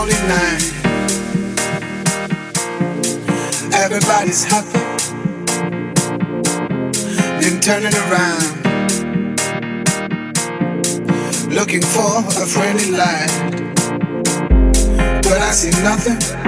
lonely night. Everybody's happy, then turning around, looking for a friendly light. But I see nothing.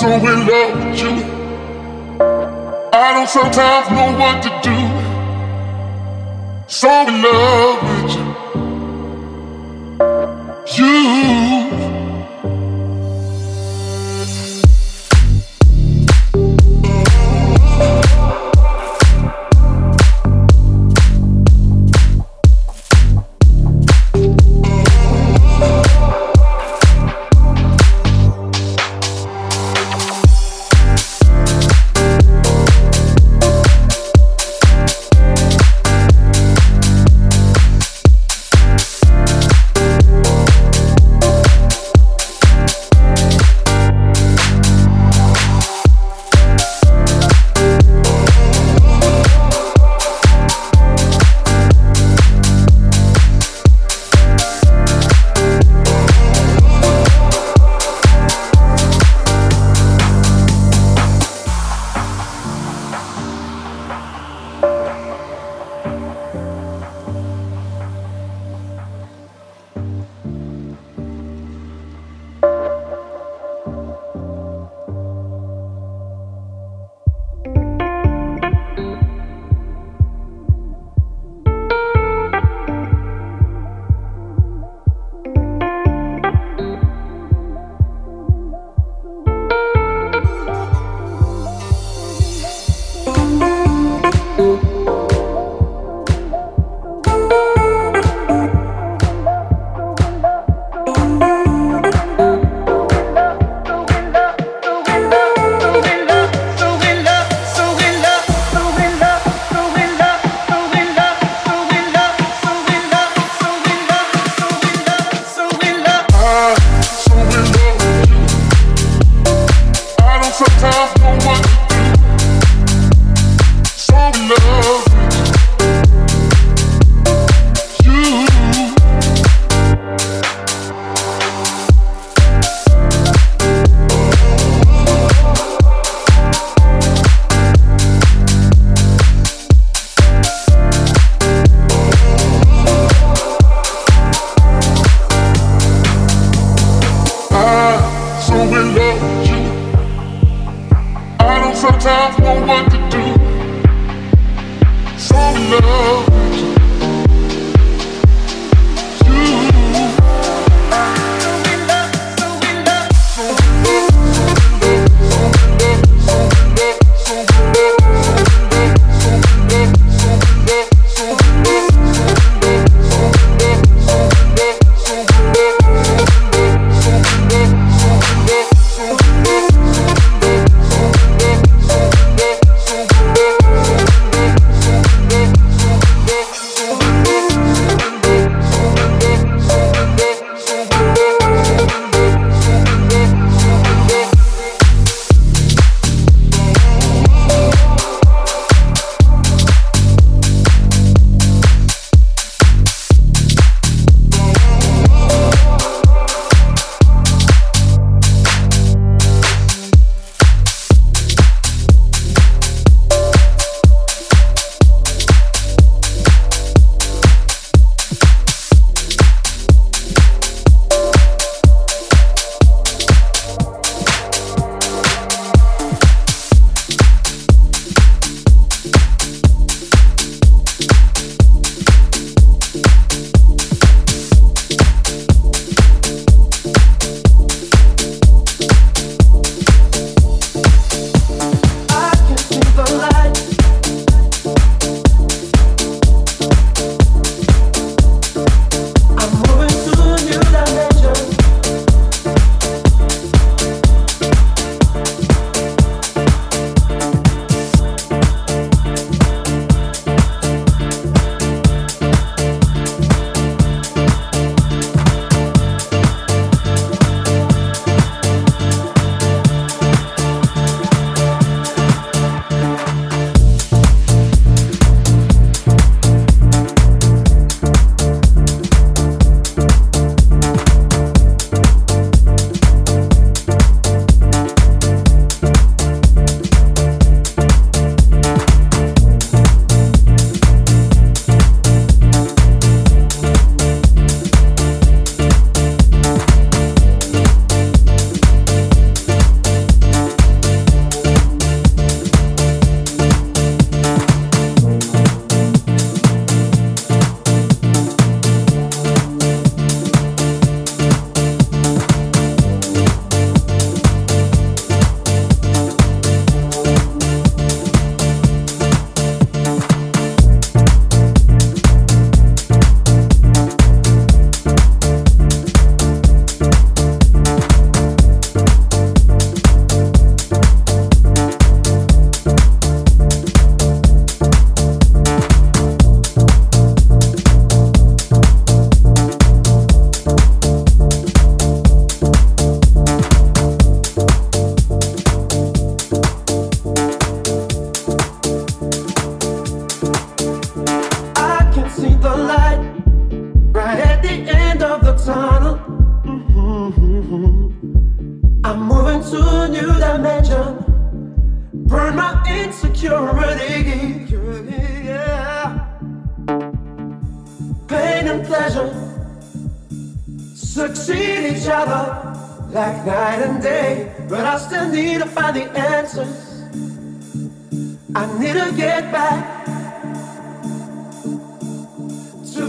So in love with you. I don't sometimes know what to do.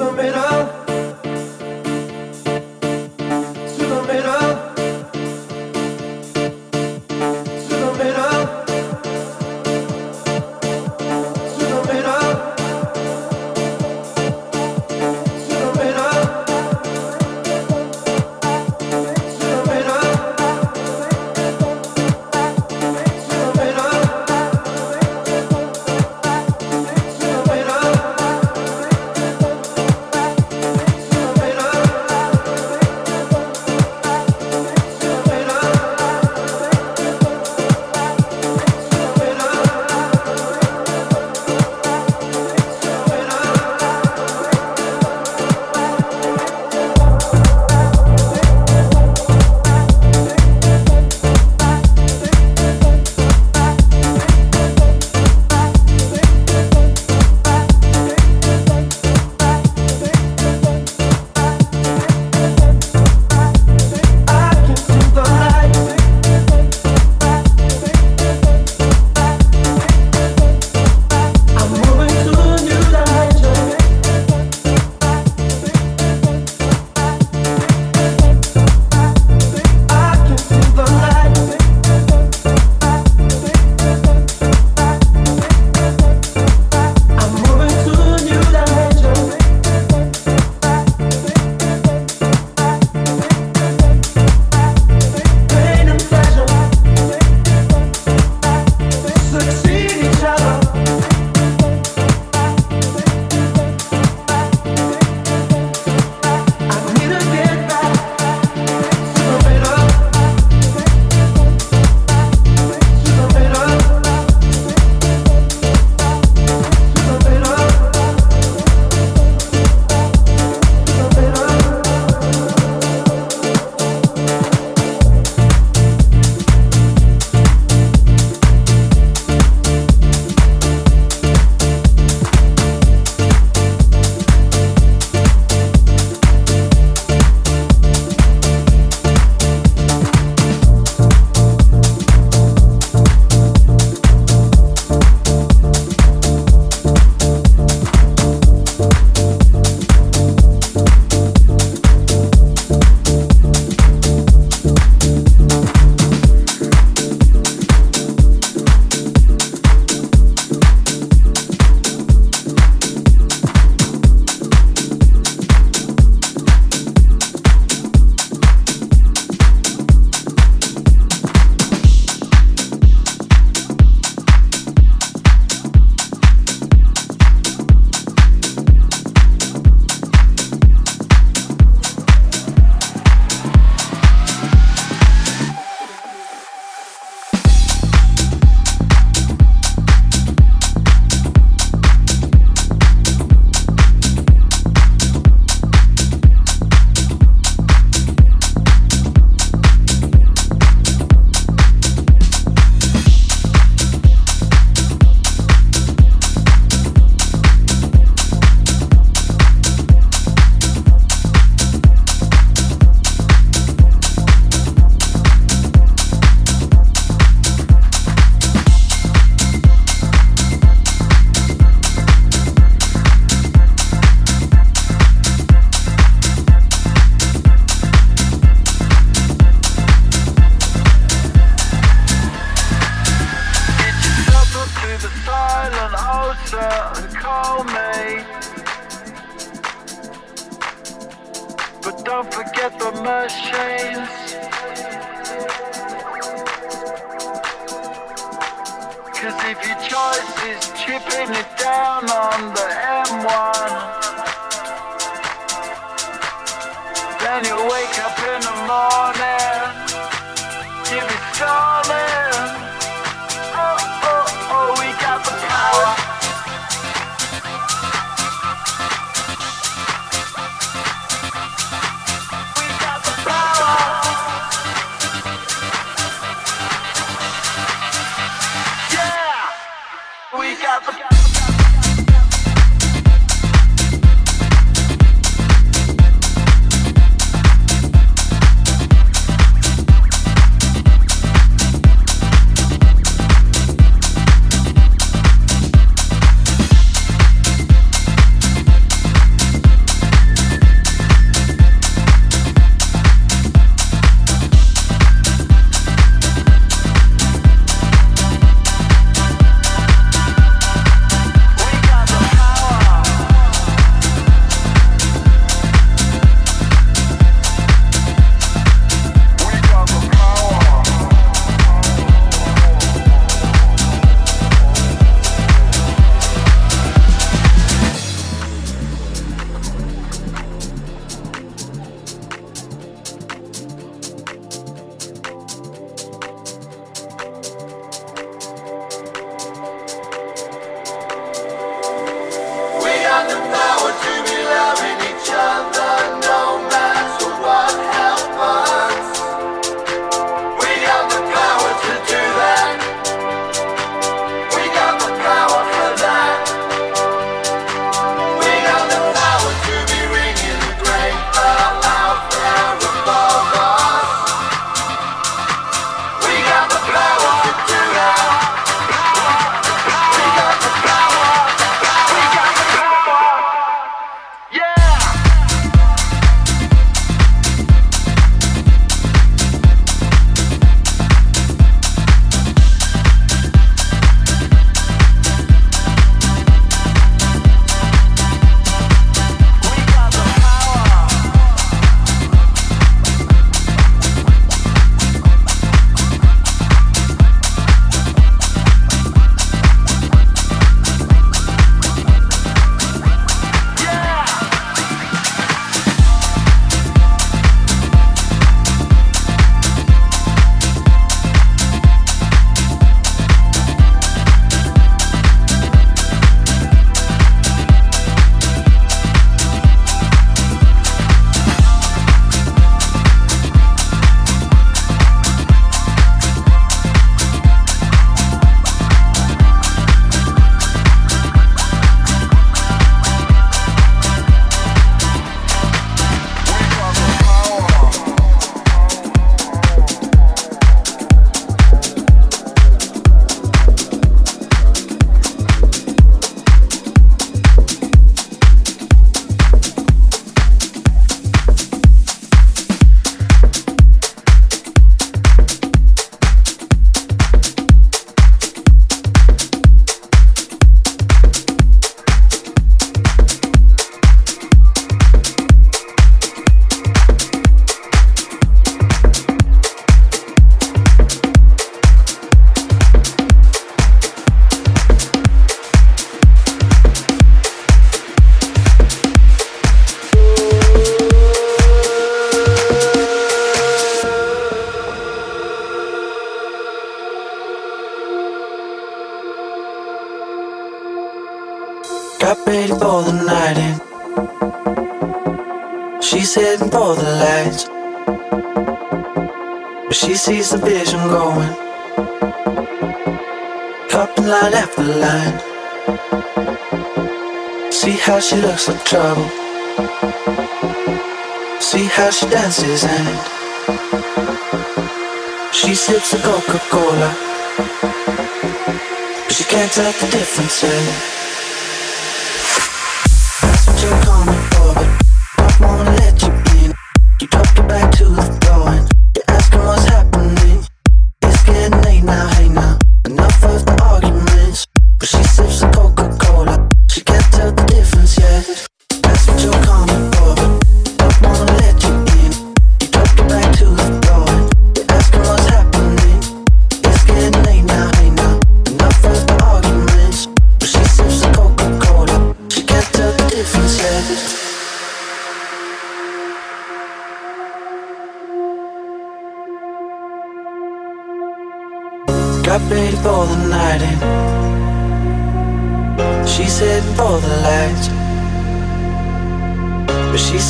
never made up.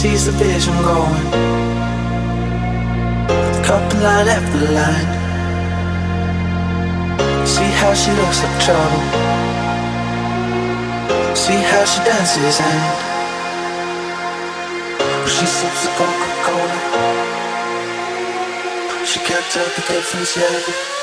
sees the vision going. Couple line after line. See how she looks like trouble. See how she dances and she sips a Coca Cola. She can't tell the difference yet.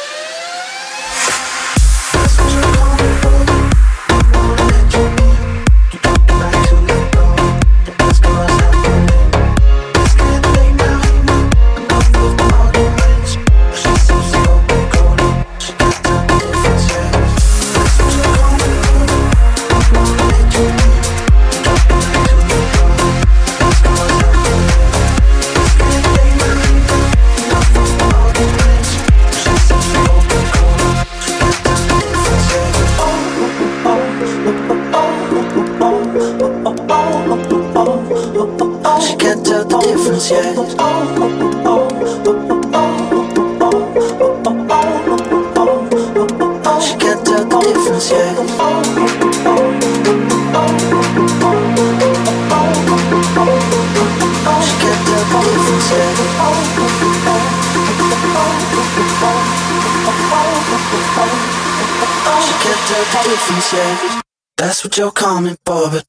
you're coming for, but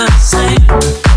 The same.